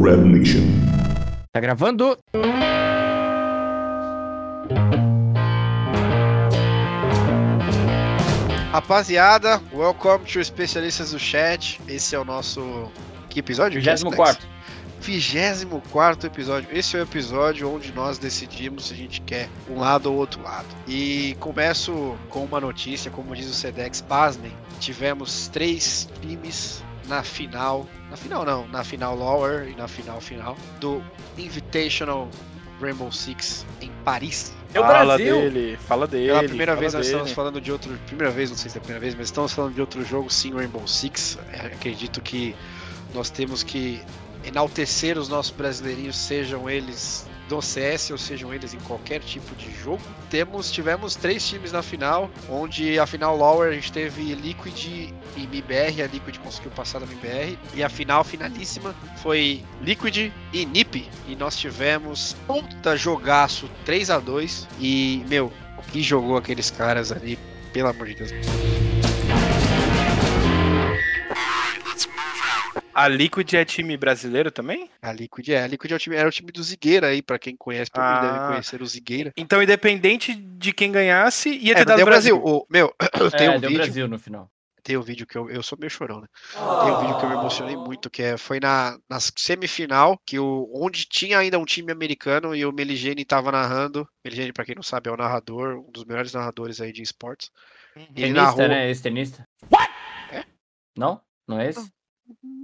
Red Nation. Tá gravando? Rapaziada, welcome to Especialistas do Chat. Esse é o nosso. Que episódio? 24. 24 episódio. Esse é o episódio onde nós decidimos se a gente quer um lado ou outro lado. E começo com uma notícia, como diz o Sedex, pasmem. Tivemos três times na final. Na final não, na final lower e na final final do Invitational Rainbow Six em Paris. É o fala Brasil. dele, fala dele. Pela primeira fala vez nós dele. estamos falando de outro. Primeira vez, não sei se é a primeira vez, mas estamos falando de outro jogo, sim, Rainbow Six. É, acredito que nós temos que enaltecer os nossos brasileirinhos, sejam eles do CS ou sejam eles em qualquer tipo de jogo. Temos, tivemos três times na final, onde a final Lower a gente teve Liquid e MIBR, a Liquid conseguiu passar da MIBR, e a final finalíssima foi Liquid e NiP, e nós tivemos puta jogaço 3 a 2 e, meu, que jogou aqueles caras ali, pelo amor de Deus. A Liquid é time brasileiro também? A Liquid é, a Liquid é o time, era o time do Zigueira aí, pra quem conhece, todo mundo Ah. deve conhecer o Zigueira. Então, independente de quem ganhasse, ia ter É, dado deu Brasil. Brasil. O, meu, tem é, um deu vídeo, Brasil no final. tem um vídeo que eu, eu sou meio chorão, né? Tem um vídeo que eu me emocionei muito, que é, foi na, na semifinal, que o, onde tinha ainda um time americano e o Meligene tava narrando. Meligene, pra quem não sabe, é o narrador, um dos melhores narradores aí de esportes. Uhum. E ele Tenista, narrou. né? Esse tenista. É? Não? Não é esse?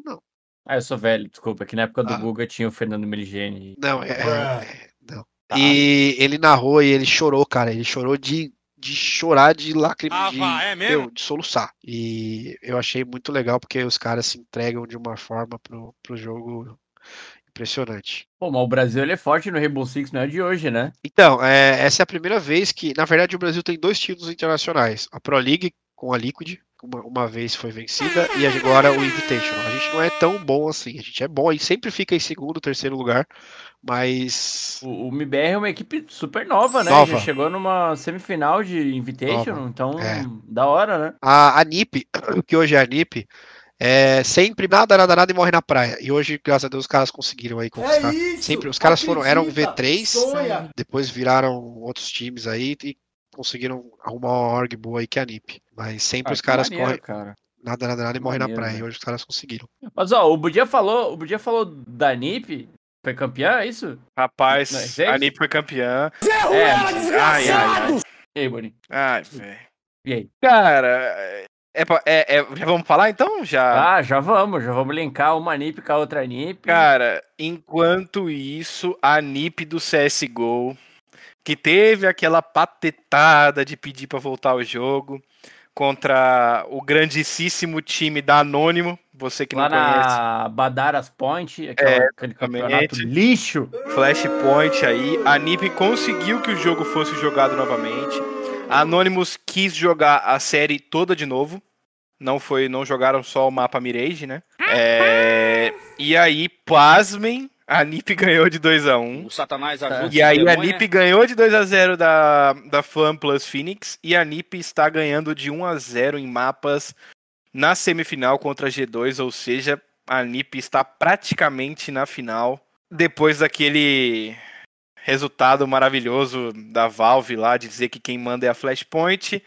Não, Ah, eu sou velho, desculpa. Que na época do Ah. Guga tinha o Fernando Meligeni. não, é. é- é- não. Tá. E ele narrou e ele chorou, cara. Ele chorou de, de chorar de lágrimas, Ah, de, vá, é mesmo? meu, de soluçar. E eu achei muito legal porque os caras se entregam de uma forma pro, pro jogo impressionante. Pô, mas o Brasil ele é forte no Rainbow Six, não é de hoje, né? Então, é, essa é a primeira vez que, na verdade, o Brasil tem dois títulos internacionais. A Pro League com a Liquid, uma, uma vez foi vencida, e agora o Invitational. A gente não é tão bom assim. A gente é bom e sempre fica em segundo, terceiro lugar, mas O, o MBR é uma equipe super nova, né? Nova. Já chegou numa semifinal de Invitation, Nova. então É. da hora, né? a, a NiP, que hoje é a NiP, é sempre nada, nada, nada e morre na praia. E hoje, graças a Deus, os caras conseguiram aí conquistar. sempre, os caras foram, eram V3, depois viraram outros times aí e conseguiram arrumar uma org boa aí que é a NiP. Mas sempre Ah, os caras maneiro, correm cara. nada, nada, nada e Que morre na praia. né? E hoje os caras conseguiram. Mas ó, o Budia falou, o Budia falou da NiP, foi campeã, é isso? Rapaz, Não, é a? NiP foi campeã. É. Ai, ai, ai. E aí, Boninho? Ai, velho. E aí? Cara, é, é- é- já vamos falar então? Já. Ah, já vamos, já vamos linkar uma NiP com a outra NiP. Cara, enquanto isso, a NiP do CSGO, que teve aquela patetada de pedir pra voltar ao jogo contra o grandíssimo time da Anônimo, você que lá não conhece. na Badaras Point, É, aquele exatamente. campeonato lixo. Flashpoint aí, a NiP conseguiu que o jogo fosse jogado novamente. A Anonymous quis jogar a série toda de novo. Não foi, não jogaram só o mapa Mirage, né? É, e aí, pasmem, a NiP ganhou de 2 a 1 O Satanás ajuda. E aí a NiP ganhou de 2 a 0 da, da Fan Plus Phoenix e a NiP está ganhando de 1 a 0 em mapas na semifinal contra a G2, ou seja, a NiP está praticamente na final depois daquele resultado maravilhoso da Valve lá de dizer que quem manda é a Flashpoint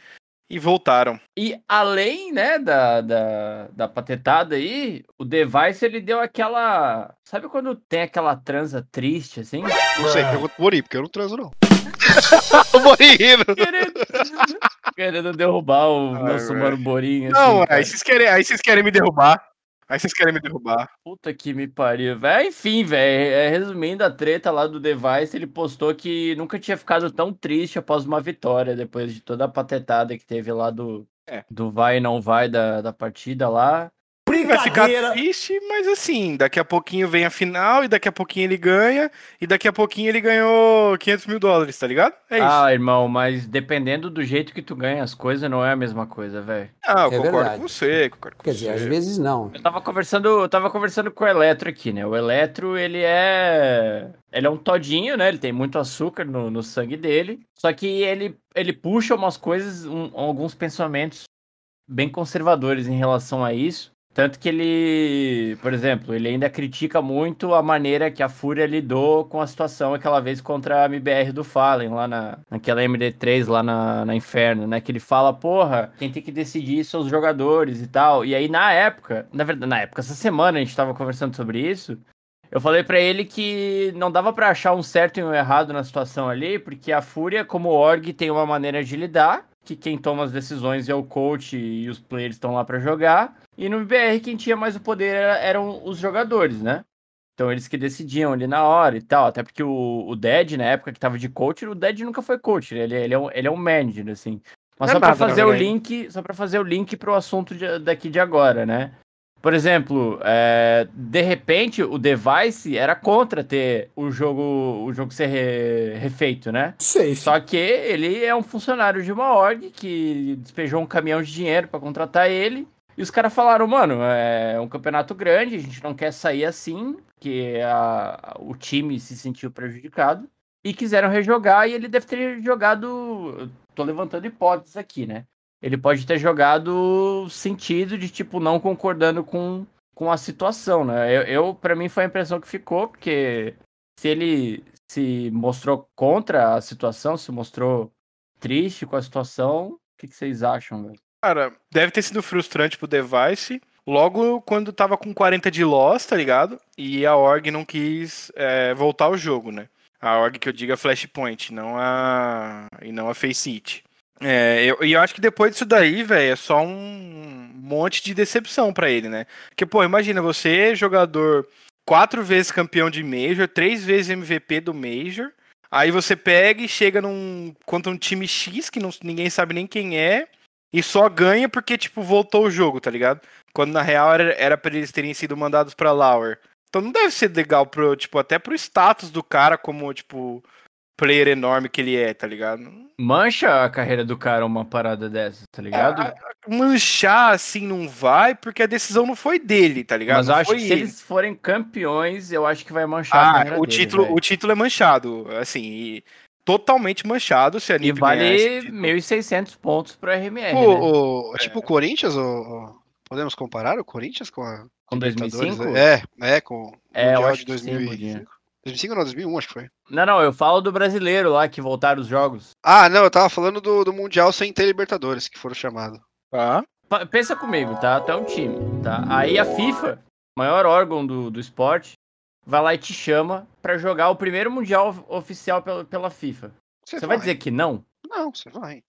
e voltaram. E além, né, da, da, da patetada aí, o Device ele deu aquela. Sabe quando tem aquela transa triste, assim? Não sei, pergunta pro Mori, porque eu não transo, não. o Mori rindo. Querendo, querendo derrubar o Ai, nosso mano Borinho. Não, assim, cara. aí vocês querem, aí vocês querem me derrubar. Aí vocês querem me derrubar. Puta que me pariu, velho. Enfim, velho, é, resumindo a treta lá do Device, ele postou que nunca tinha ficado tão triste após uma vitória, depois de toda a patetada que teve lá do, É. do vai e não vai da, da partida lá. Vai ficar triste, mas assim, daqui a pouquinho vem a final e daqui a pouquinho ele ganha e daqui a pouquinho ele ganhou 500 mil dólares, tá ligado? É isso. Ah, irmão, mas dependendo do jeito que tu ganha as coisas, não é a mesma coisa, velho. Ah, eu É concordo verdade. com você, concordo com Quer dizer, você. às vezes não. Eu tava conversando, eu tava conversando com o Eletro aqui, né? O Eletro, ele é. Ele é um todinho, né? Ele tem muito açúcar no, no sangue dele. Só que ele, ele puxa umas coisas, um- alguns pensamentos bem conservadores em relação a isso. Tanto que ele, por exemplo, ele ainda critica muito a maneira que a Fúria lidou com a situação aquela vez contra a MBR do Fallen, lá na, naquela MD3, lá na, na Inferno, né? Que ele fala, porra, quem tem que decidir são os jogadores e tal. E aí, na época, na verdade, na época, essa semana a gente tava conversando sobre isso. Eu falei para ele que não dava para achar um certo e um errado na situação ali, porque a Fúria, como org, tem uma maneira de lidar, que quem toma as decisões é o coach e os players estão lá para jogar. E no BR quem tinha mais o poder eram os jogadores, né? Então eles que decidiam ali na hora e tal. Até porque o, o Dead, na época que tava de coach, o Dead nunca foi coach, ele, ele, é, um, ele é um manager, assim. Mas é só para fazer o link, só para fazer o link pro assunto de, daqui de agora, né? Por exemplo, é, de repente o device era contra ter o jogo, o jogo ser re, refeito, né? Sei. Só que ele é um funcionário de uma org que despejou um caminhão de dinheiro para contratar ele. E os caras falaram, mano, é um campeonato grande, a gente não quer sair assim, que a, o time se sentiu prejudicado. E quiseram rejogar, e ele deve ter jogado. Tô levantando hipóteses aqui, né? Ele pode ter jogado sentido de, tipo, não concordando com, com a situação, né? Eu, eu para mim, foi a impressão que ficou, porque se ele se mostrou contra a situação, se mostrou triste com a situação, o que, que vocês acham, velho? Cara, deve ter sido frustrante pro Device. Logo quando tava com 40 de loss, tá ligado? E a org não quis é, voltar ao jogo, né? A org que eu digo é Flashpoint, não a. e não a Face It. É, eu, e eu acho que depois disso daí, velho, é só um monte de decepção para ele, né? Porque, pô, imagina, você, jogador quatro vezes campeão de Major, três vezes MVP do Major, aí você pega e chega num contra um time X que não, ninguém sabe nem quem é, e só ganha porque, tipo, voltou o jogo, tá ligado? Quando na real era, era pra eles terem sido mandados pra Lauer. Então não deve ser legal pro, tipo, até pro status do cara como, tipo, player enorme que ele é, tá ligado? Mancha a carreira do cara uma parada dessa, tá ligado? É, manchar assim não vai, porque a decisão não foi dele, tá ligado? Mas eu acho que ele. se eles forem campeões, eu acho que vai manchar ah, o título, o título é manchado, assim, e totalmente manchado se a NiP E vale 1.600 pontos pro RMR, o, né? o, Tipo o Corinthians, o, podemos comparar o Corinthians com a com 2005? É, é, com o é, Mundial de 2005. 2005 não, 2001 acho que foi. Não, não, eu falo do brasileiro lá que voltaram os jogos. Ah, não, eu tava falando do, do Mundial sem ter Libertadores, que foram chamados. Ah. Pensa comigo, tá? Até um time, tá? Aí a FIFA, maior órgão do, do esporte, vai lá e te chama para jogar o primeiro Mundial oficial pela, pela FIFA. Você, vai. vai. dizer que não? Não, você vai.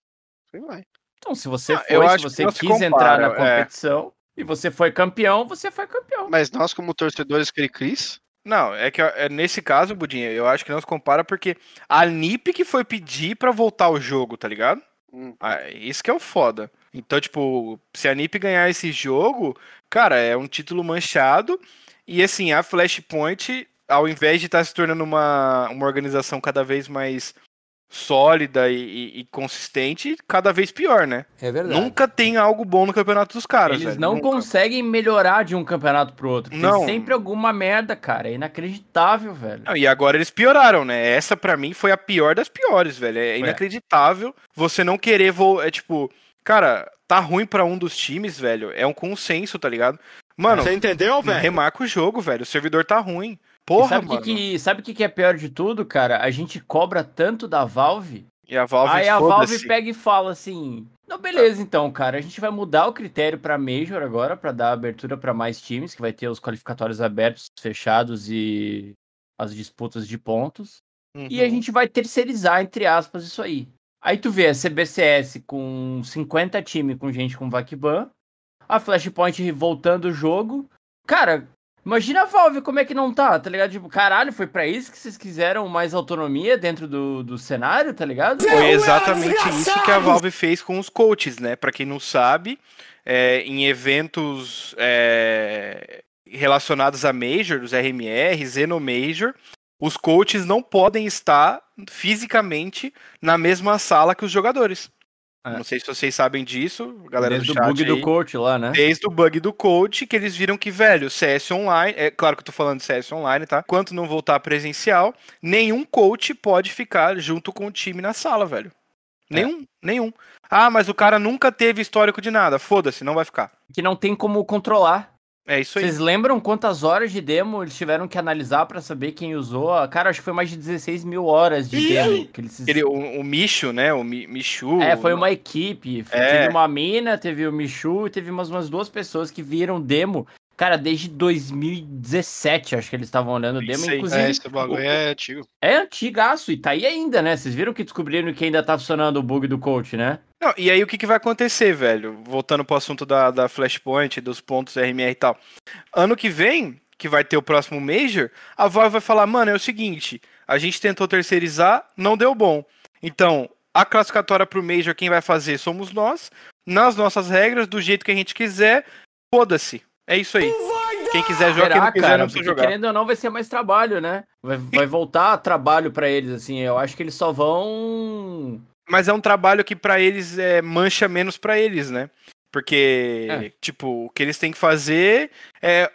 Você vai. Então, se você ah, foi, se você quis compara, entrar na é. competição é. e você foi campeão, você foi campeão. Mas nós, como torcedores que ele quis, não, é que é, nesse caso, Budinha, eu acho que não se compara porque a NIP que foi pedir para voltar o jogo, tá ligado? Hum. Ah, isso que é o foda. Então, tipo, se a NIP ganhar esse jogo, cara, é um título manchado. E assim, a Flashpoint, ao invés de estar tá se tornando uma, uma organização cada vez mais sólida e, e, e, consistente, cada vez pior, né? É verdade. Nunca tem algo bom no campeonato dos caras. Eles velho. não Nunca. conseguem melhorar de um campeonato pro outro. Tem não. sempre alguma merda, cara. É inacreditável, velho. Não, e agora eles pioraram, né? Essa para mim foi a pior das piores, velho. É inacreditável você não querer voar. É tipo, cara, tá ruim para um dos times, velho. É um consenso, tá ligado? Mano, você entendeu, velho? Remarca o jogo, velho. O servidor tá ruim. Porra, sabe mano. Que, que, sabe o que, que é pior de tudo, cara? A gente cobra tanto da Valve. E a Valve Aí a Valve pega e fala assim: Não, beleza, então, cara. A gente vai mudar o critério para Major agora, para dar abertura para mais times, que vai ter os qualificatórios abertos, fechados e as disputas de pontos. Uhum. E a uhum. gente vai terceirizar, entre aspas, isso aí. Aí tu vê a CBCS com 50 times com gente com Vakban, a Flashpoint voltando o jogo. Cara, Imagina a Valve como é que não tá, tá ligado? Tipo, caralho, foi para isso que vocês quiseram mais autonomia dentro do, do cenário, tá ligado? Foi exatamente isso que a Valve fez com os coaches, né? Para quem não sabe, é, em eventos é, relacionados a Major, dos RMR, Zeno Major, os coaches não podem estar fisicamente na mesma sala que os jogadores. É. Não sei se vocês sabem disso, galera Desde do chat. Desde o bug aí, do coach lá, né? Desde o bug do coach, que eles viram que, velho, CS online, é claro que eu tô falando de CS online, tá? Quanto não voltar presencial, nenhum coach pode ficar junto com o time na sala, velho. É. Nenhum, nenhum. Ah, mas o cara nunca teve histórico de nada. Foda-se, não vai ficar. Que não tem como controlar. É isso aí. Vocês lembram quantas horas de demo eles tiveram que analisar pra saber quem usou? Cara, acho que foi mais de 16 mil horas de demo. Que eles... Ele, o, o Micho, né? O Mi- Michu. É, foi uma equipe. É. Teve uma mina, teve o Michu e teve umas, umas duas pessoas que viram demo. Cara, desde 2017, acho que eles estavam olhando o demo. Inclusive, É, esse bagulho é antigo. é antigaço e tá aí ainda, né? Vocês viram que descobriram que ainda tá funcionando o bug do coach, né? Não, e aí o que, que vai acontecer, velho? Voltando pro assunto da, da Flashpoint, dos pontos RMR e tal. Ano que vem, que vai ter o próximo Major, a Valve vai falar, mano, é o seguinte, a gente tentou terceirizar, não deu bom. Então, a classificatória pro Major, quem vai fazer somos nós, nas nossas regras, do jeito que a gente quiser, foda-se. É isso aí. Quem quiser jogar, quem não quiser cara? não precisa jogar. querendo ou não, vai ser mais trabalho, né? Vai, vai voltar trabalho pra eles, assim. Eu acho que eles só vão. Mas é um trabalho que pra eles é mancha menos pra eles, né? Porque, É. tipo, o que eles têm que fazer é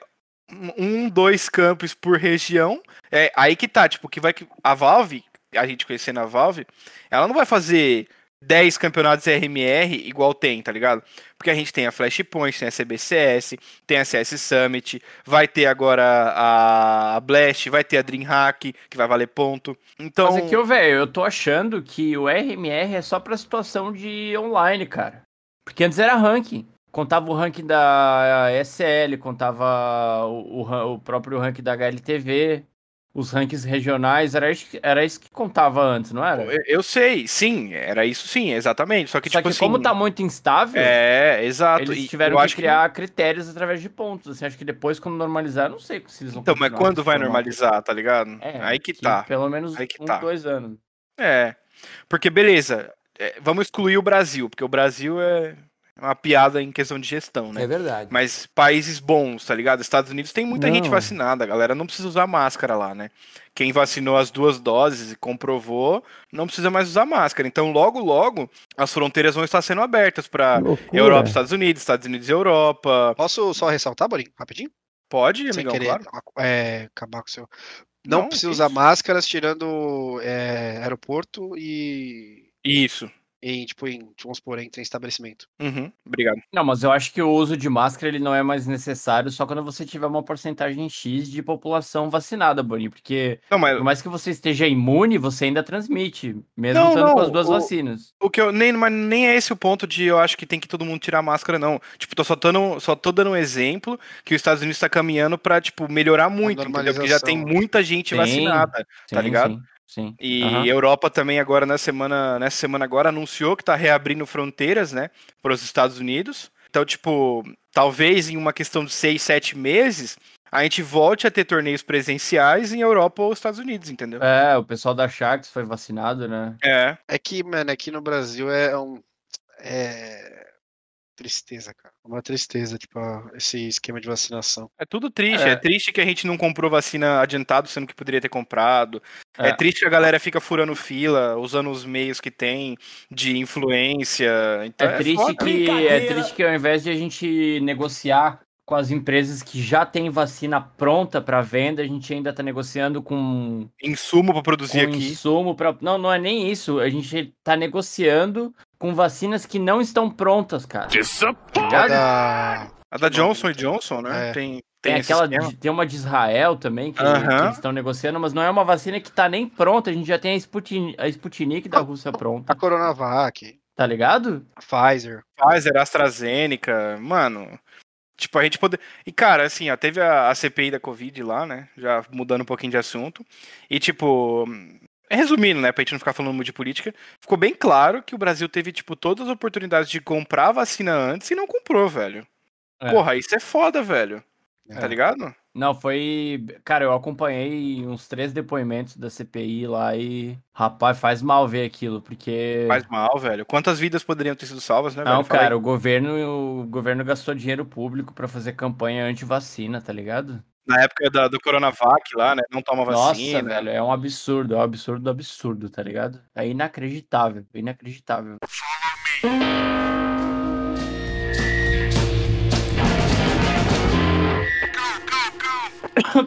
um, dois campos por região. É aí que tá, tipo, que vai que a Valve, a gente conhecendo a Valve, ela não vai fazer 10 campeonatos RMR igual tem, tá ligado? Porque a gente tem a Flashpoint, tem a CBCS, tem a CS Summit, vai ter agora a Blast, vai ter a Dreamhack, que vai valer ponto. Então, Mas é que, ô, velho, eu tô achando que o RMR é só pra situação de online, cara. Porque antes era ranking. Contava o ranking da SL, contava o, o o próprio ranking da HLTV, os rankings regionais, era isso, que- era isso que contava antes, não era? Eu, eu sei, sim, era isso sim, exatamente. Só que, Só tipo que assim. como tá muito instável, É, exato. eles tiveram que criar critérios através de pontos. Assim, acho que depois, quando normalizar, não sei se eles vão Então, mas quando vai normalizar, tá ligado? É, Aí que tá. Pelo menos Aí que uns tá. dois anos. É. Porque, beleza, é, vamos excluir o Brasil, porque o Brasil é uma piada em questão de gestão, né? É verdade. Mas países bons, tá ligado? Estados Unidos tem muita gente Não. vacinada, a galera não precisa usar máscara lá, né? Quem vacinou as duas doses e comprovou, não precisa mais usar máscara. Então, logo, logo, as fronteiras vão estar sendo abertas pra Europa, Estados Unidos, Estados Unidos e Europa. Posso só ressaltar, Borinho, rapidinho? Pode, Sem amigão, querer claro. é, acabar com o seu. Não, Não, precisa usar máscaras tirando é, aeroporto e. Isso. Em, tipo, em, vamos supor, entre em estabelecimento. Uhum, obrigado. Não, mas eu acho que o uso de máscara ele não é mais necessário só quando você tiver uma porcentagem X de população vacinada, Boni, porque Não, mas por mais que você esteja imune, você ainda transmite, mesmo Não, estando não, com as duas o- vacinas. o que eu nem, mas nem é esse o ponto de eu acho que tem que todo mundo tirar a máscara, não. Tipo, tô só, dando, só tô dando um exemplo que os Estados Unidos tá caminhando pra, tipo, melhorar muito, entendeu? Porque já tem muita gente Sim, vacinada. tá Sim, ligado? Sim, sim. E Aham. Europa também agora na semana, nessa semana agora anunciou que tá reabrindo fronteiras, né, para os Estados Unidos. Então, tipo, talvez em uma questão de seis, sete meses a gente volte a ter torneios presenciais em Europa ou Estados Unidos, entendeu? É, o pessoal da Sharks foi vacinado, né? É. É que, mano, aqui no Brasil é um. É. Tristeza, cara. Uma tristeza, tipo, esse esquema de vacinação. É tudo triste. É. É. triste que a gente não comprou vacina adiantado, sendo que poderia ter comprado. É. É. triste que a galera fica furando fila, usando os meios que tem de influência. Então É, triste foda. que é triste que ao invés de a gente negociar com as empresas que já têm vacina pronta para venda, a gente ainda tá negociando com Insumo pra produzir com aqui. insumo para não, não é nem isso, a gente tá negociando com vacinas que não estão prontas, cara. A da. A da Johnson e Johnson, né? É. Tem, Tem, tem, esse aquela de- tem uma de Israel também que, que eles estão negociando, mas não é uma vacina que tá nem pronta, a gente já tem a Sputnik, a Sputnik da Rússia A pronta, Coronavac, tá ligado? a Pfizer. Pfizer, AstraZeneca, mano. Tipo, a gente poder. E, cara, assim, ó, teve a, a CPI da Covid lá, né? Já mudando um pouquinho de assunto. E, tipo. Resumindo, né? Pra gente não ficar falando muito de política, ficou bem claro que o Brasil teve, tipo, todas as oportunidades de comprar a vacina antes e não comprou, velho. É. Porra, isso é foda, velho. É. Tá ligado? Não, foi. Cara, eu acompanhei uns três depoimentos da CPI lá e. Rapaz, faz mal ver aquilo, porque. Faz mal, velho. Quantas vidas poderiam ter sido salvas, né, Não, velho? Cara, o governo, o governo gastou dinheiro público pra fazer campanha anti-vacina, tá ligado? Na época da- do Coronavac lá, né? Não toma vacina. Nossa, velho, é um absurdo, é um absurdo do absurdo, tá ligado? É inacreditável, inacreditável.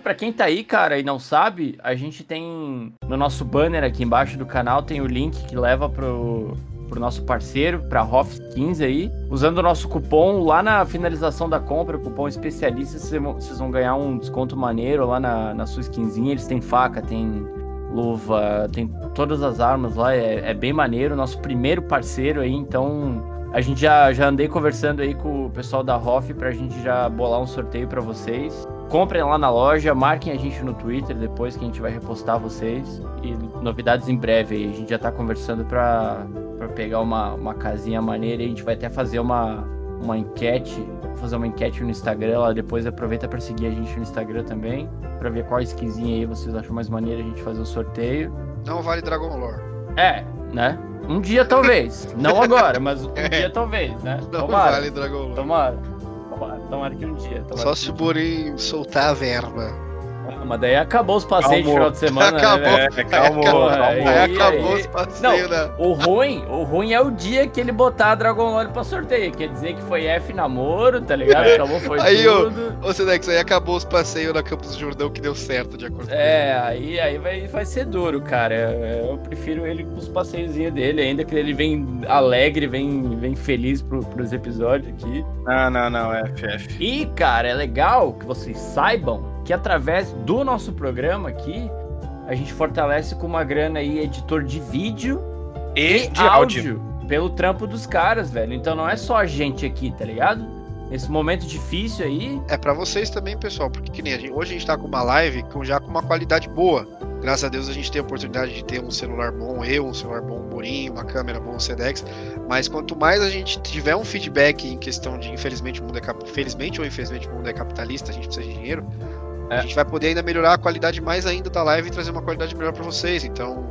pra quem tá aí, cara, e não sabe, a gente tem no nosso banner aqui embaixo do canal tem o link que leva pro pro nosso parceiro, pra Hoff 15 aí. Usando o nosso cupom lá na finalização da compra, cupom especialista, vocês vão ganhar um desconto maneiro lá na, na sua skinzinha. Eles têm faca, tem luva, tem todas as armas lá, é, é bem maneiro. Nosso primeiro parceiro aí, então a gente já, já andei conversando aí com o pessoal da Hoff pra gente já bolar um sorteio para vocês. Comprem lá na loja, marquem a gente no Twitter depois que a gente vai repostar vocês. E novidades em breve aí. A gente já tá conversando pra, pra pegar uma, uma casinha maneira e a gente vai até fazer uma, uma enquete. Fazer uma enquete no Instagram lá depois. Aproveita para seguir a gente no Instagram também. para ver qual skinzinha aí vocês acham mais maneira a gente fazer o sorteio. Não vale Dragon Lore. É, né? Um dia talvez. Não agora, mas um dia talvez, né? Não tomara. vale Dragon Lore. Tomara. Tomara, que um dia. Só se o Borim soltar a verba. Ah, mas daí acabou os passeios de final de semana, acabou, né, velho? Acabou, acabou, aí, aí, acabou aí, os passeios, não, né? O ruim, o ruim é o dia que ele botar a Dragon Lore pra sorteio. Quer dizer que foi F namoro, tá ligado? Acabou, foi aí, tudo. Ô, ô Sedex, aí acabou os passeios na Campos do Jordão que deu certo, de acordo É, aí, aí vai, vai ser duro, cara. Eu prefiro ele com os passeios dele, ainda que ele vem alegre, vem, vem feliz pro, pros episódios aqui. Não, não, não, é FF. E, cara, é legal que vocês saibam que através do nosso programa aqui, a gente fortalece com uma grana aí editor de vídeo e, e de áudio, áudio pelo trampo dos caras, velho. Então não é só a gente aqui, tá ligado? Nesse momento difícil aí. É para vocês também, pessoal, porque que nem a gente, hoje a gente tá com uma live com, já com uma qualidade boa. Graças a Deus a gente tem a oportunidade de ter um celular bom, eu, um celular bom, um Borinho, uma câmera bom, um Sedex. Mas quanto mais a gente tiver um feedback em questão de, infelizmente, o mundo é, felizmente ou infelizmente o mundo é capitalista, a gente precisa de dinheiro é. A gente vai poder ainda melhorar a qualidade mais ainda da live e trazer uma qualidade melhor para vocês. Então,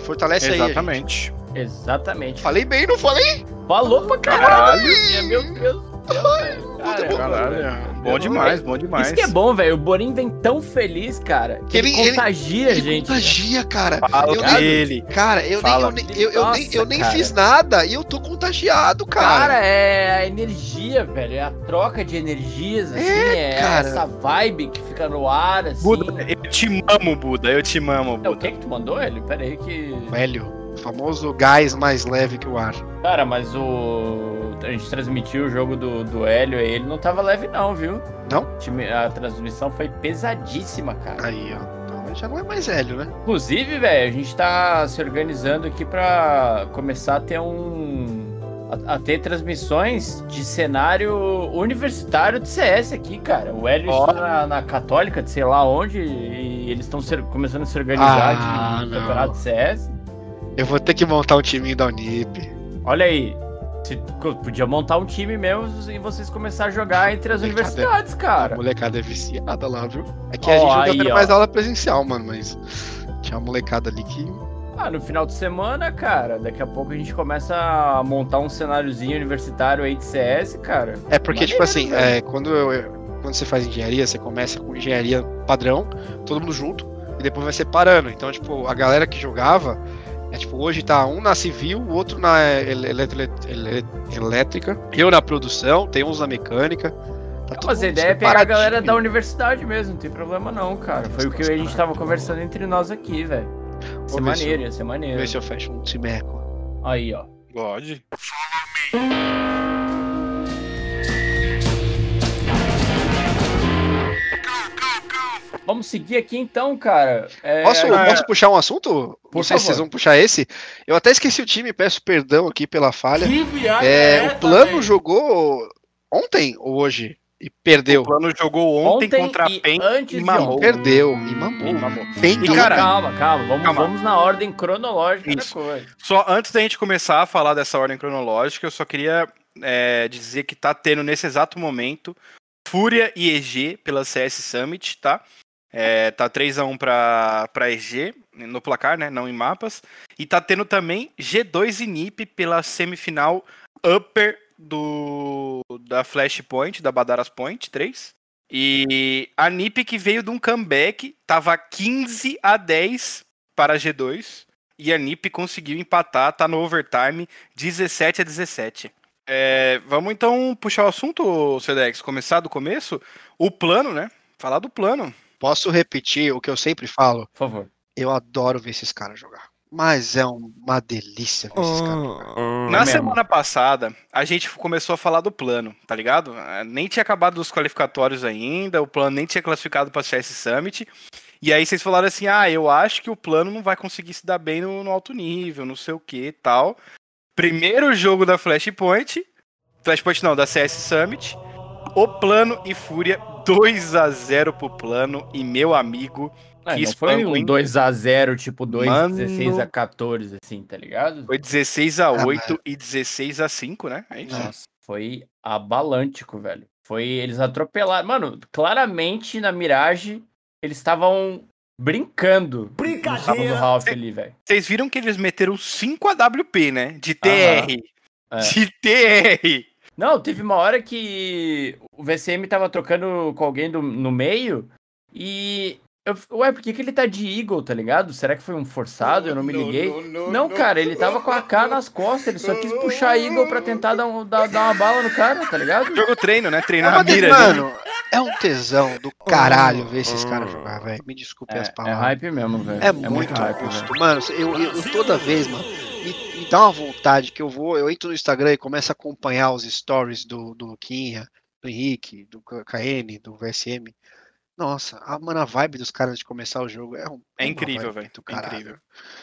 fortalece Exatamente. aí. Exatamente. Exatamente. Falei bem, não falei? Falou pra caralho. caralho. Meu Deus. Cara, caralho. Bom demais, bom demais. Isso que é bom, velho. O Borim vem tão feliz, cara, que ele, ele contagia ele, a gente. contagia, cara. Fala eu. Nem, cara, eu Fala nem, eu, eu, Nossa, nem, eu nem fiz nada e eu tô contagiado, cara. Cara, é a energia, velho. É a troca de energias, assim. É, é essa vibe que fica no ar, assim. Buda, eu te amo, Buda. Eu te amo, Buda. É, o que que tu mandou, Hélio? Pera aí que... Hélio, o famoso gás mais leve que o ar. Cara, mas o a gente transmitiu o jogo do, do Hélio e ele não tava leve, não, viu? Não? A transmissão foi pesadíssima, cara. Aí, ó. Então já não é mais Hélio, né? Inclusive, velho, a gente tá se organizando aqui pra começar a ter um. A, a, ter transmissões de cenário universitário de CS aqui, cara. O Hélio oh. está na, na, Católica, de sei lá onde, e eles estão começando a se organizar ah, de, de campeonato de CS. Eu vou ter que montar um timinho da Unip. Olha aí, você podia montar um time mesmo e vocês começar a jogar entre as universidades, cara. A molecada é viciada lá, viu? É que oh, a gente não tá tendo mais aula presencial, mano, mas tinha uma molecada ali que. Ah, no final de semana, cara, daqui a pouco a gente começa a montar um cenáriozinho universitário aí de CS, cara. É porque, tipo assim, é, quando, eu, quando você faz engenharia, você começa com engenharia padrão, todo mundo junto, e depois vai separando. Então, tipo, a galera que jogava é tipo, hoje tá um na civil, o outro na elétrica, eu na produção, tem uns na mecânica. Tá não, mas a ideia é pegar a galera da universidade mesmo, não tem problema não, cara. Foi o que a gente tava conversando entre nós aqui, velho. Ia ser maneiro, ia ser maneiro. Vê se eu fecho um Timeco. Aí, ó. Pode. Vamos seguir aqui então, cara. É... Posso, posso puxar um assunto? Por Não sei favor. se vocês vão puxar esse. Eu até esqueci o time, peço perdão aqui pela falha. É, é, o plano jogou ontem ou hoje? E perdeu. O plano jogou ontem, ontem contra a PEN antes e mamou. Perdeu. E mamou. E mamou. E, cara, calma, calma. Vamos, calma. vamos na ordem cronológica Isso. da coisa. Só antes da gente começar a falar dessa ordem cronológica, eu só queria é, dizer que tá tendo nesse exato momento Fúria e EG pela CS Summit, tá? É, tá 3x1 pra, pra EG no placar, né? Não em mapas. E tá tendo também G2 e NiP pela semifinal upper do da Flashpoint, da Badaras Point 3. E a NiP que veio de um comeback, tava 15 a 10 para a G2. E a NiP conseguiu empatar, tá no overtime 17 a 17. É, vamos então puxar o assunto, Cedex, começar do começo. O plano, né? Falar do plano. Posso repetir o que eu sempre falo? Por favor. Eu adoro ver esses caras jogar. Mas é uma delícia ver esses caras jogar. Na É mesmo. semana passada, a gente começou a falar do plano, tá ligado? Ah, Nem tinha acabado os qualificatórios ainda, o plano nem tinha classificado pra CS Summit. E aí vocês falaram assim: ah, eu acho que o plano não vai conseguir se dar bem no, no alto nível, não sei o que tal. Primeiro jogo da Flashpoint. Flashpoint não, da CS Summit. O plano e Fúria 2 a 0 pro plano. E meu amigo, É, que não foi um hein? 2x0, tipo 2, Mano. 16 a 14, assim, tá ligado? foi 16 a Ah, 8 e 16 a cinco, né? É isso. Nossa, foi abalântico, velho. Foi, eles atropelaram. Mano, claramente na Mirage, eles estavam brincando. Brincadeira. no Ralph ali, velho. Vocês viram que eles meteram 5 AWP, né? De TR. É. De TR. Não, teve uma hora que o VCM tava trocando com alguém do- no meio e. Eu, ué, por que, que ele tá de Eagle, tá ligado? Será que foi um forçado? Eu não me liguei. Não, cara, ele tava com a AK nas costas, ele só quis puxar a Eagle pra tentar dar, um- dar, dar uma bala no cara, tá ligado? Jogo treino, né? É Treinar a mira. ali. Mano, é um tesão do caralho ver esses caras jogar, velho. Me desculpe É, as é palavras. hype mesmo, velho. É, muito hype, gosto. velho. Mano, eu, eu- eu toda vez, mano, me, dá uma vontade que eu vou, eu entro no Instagram e começo a acompanhar os stories do, do Luquinha, do Henrique, do K- KN, do VSM. Nossa, a, mano, a vibe dos caras de começar o jogo é um. É uma incrível, velho. É incrível.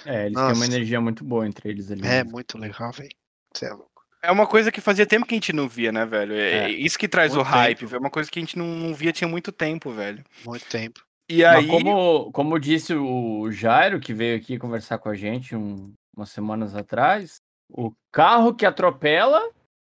É, eles têm uma Nossa. energia muito boa entre eles ali. É né? muito legal, velho. Você é louco. É uma coisa que fazia tempo que a gente não via, né, velho? É, É. isso que traz Muito o hype, tempo. velho. É uma coisa que a gente não, não via tinha muito tempo, velho. Muito tempo. E Mas aí. como, como disse o Jairo, que veio aqui conversar com a gente um- umas semanas atrás, o carro que atropela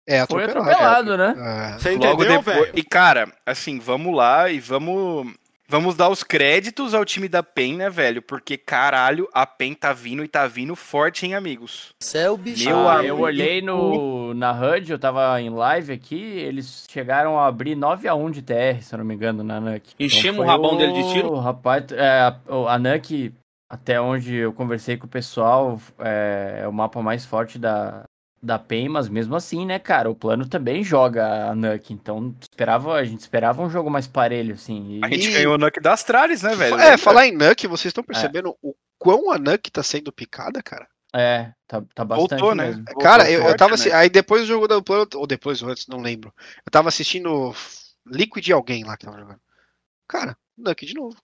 É foi atropelado. atropelado, né? É, Você Logo entendeu, depois. velho? E, cara, assim, vamos lá e vamos. Vamos dar os créditos ao time da PEN, né, velho? Porque, caralho, a PEN tá vindo e tá vindo forte, hein, amigos? Céu, bicho. Meu Ah, eu olhei no, na HUD, eu tava em live aqui, eles chegaram a abrir 9x1 de TR, se eu não me engano, na NUC. Enchemos foi o rabão dele de tiro? O rapaz, é, a, o- a NUC, até onde eu conversei com o pessoal, é, é o mapa mais forte da, da PEN, mas mesmo assim, né, cara, o plano também joga a NUC, então esperava, a gente esperava um jogo mais parelho, assim. e- A gente E- ganhou o Nuke das Astralis, né, velho? É, falar em Nuke, vocês É. estão percebendo o quão a Nuke tá sendo picada, cara? É, tá, tá bastante Voltou, né? mesmo. Voltou Cara, eu, eu forte, tava. né? assi- Aí depois do jogo do plano, ou depois ou antes, não lembro. Eu tava assistindo Liquid e alguém lá que tava jogando. Cara, Nuke de novo.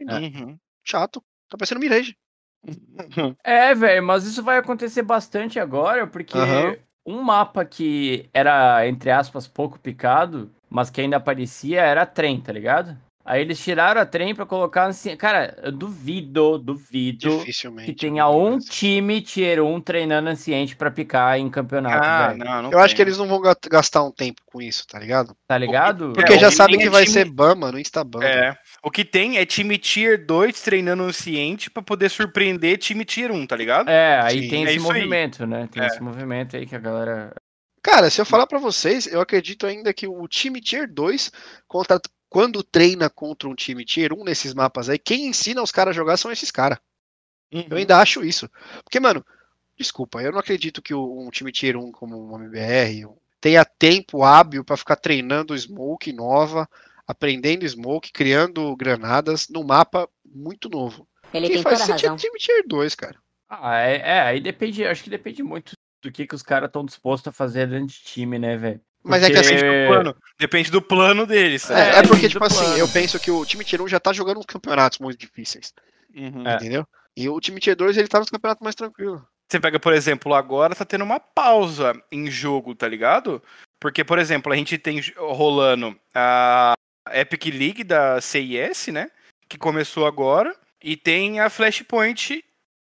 Uhum. Chato. Tá parecendo Mirage. É, velho, mas isso vai acontecer bastante agora, porque Aham. um mapa que era, entre aspas, pouco picado, mas que ainda aparecia, era trem, tá ligado? Aí eles tiraram a trem pra colocar assim. Cara, eu duvido, duvido Dificilmente. que tenha um time tier 1 treinando anciente pra picar em campeonato, Ah, velho. não, não Eu acho que tem. eles não vão ga- gastar um tempo com isso, tá ligado? Tá ligado? Porque É, já o que sabem tem que é vai time- ser ban, mano, Instaban. É. O que tem é time Tier 2 treinando anciente pra poder surpreender time Tier 1, tá ligado? É, aí Sim, tem é esse aí. movimento, né? Tem É. esse movimento aí que a galera. Cara, se eu falar pra vocês, eu acredito ainda que o time Tier 2, contra, quando treina contra um time Tier 1 nesses mapas aí, quem ensina os caras a jogar são esses caras. Uhum. Eu ainda acho isso. Porque, mano, desculpa, eu não acredito que um time Tier 1 como o MBR tenha tempo hábil pra ficar treinando smoke nova, aprendendo smoke, criando granadas num mapa muito novo. Ele Quem tem faz toda é razão. time Tier 2, cara. Ah, é, é, aí depende, acho que depende muito do que, que os caras estão dispostos a fazer dentro de time, né, velho? Mas é que assim, Depende do plano. Depende do plano deles. É, É, é porque, tipo assim, plano. eu penso que o time Tier 1 já tá jogando uns campeonatos muito difíceis, Uhum. É. entendeu? E o time Tier 2, ele tá nos campeonatos mais tranquilos. Você pega, por exemplo, agora tá tendo uma pausa em jogo, tá ligado? Porque, por exemplo, a gente tem rolando a Epic League da CIS, né? Que começou agora. E tem a Flashpoint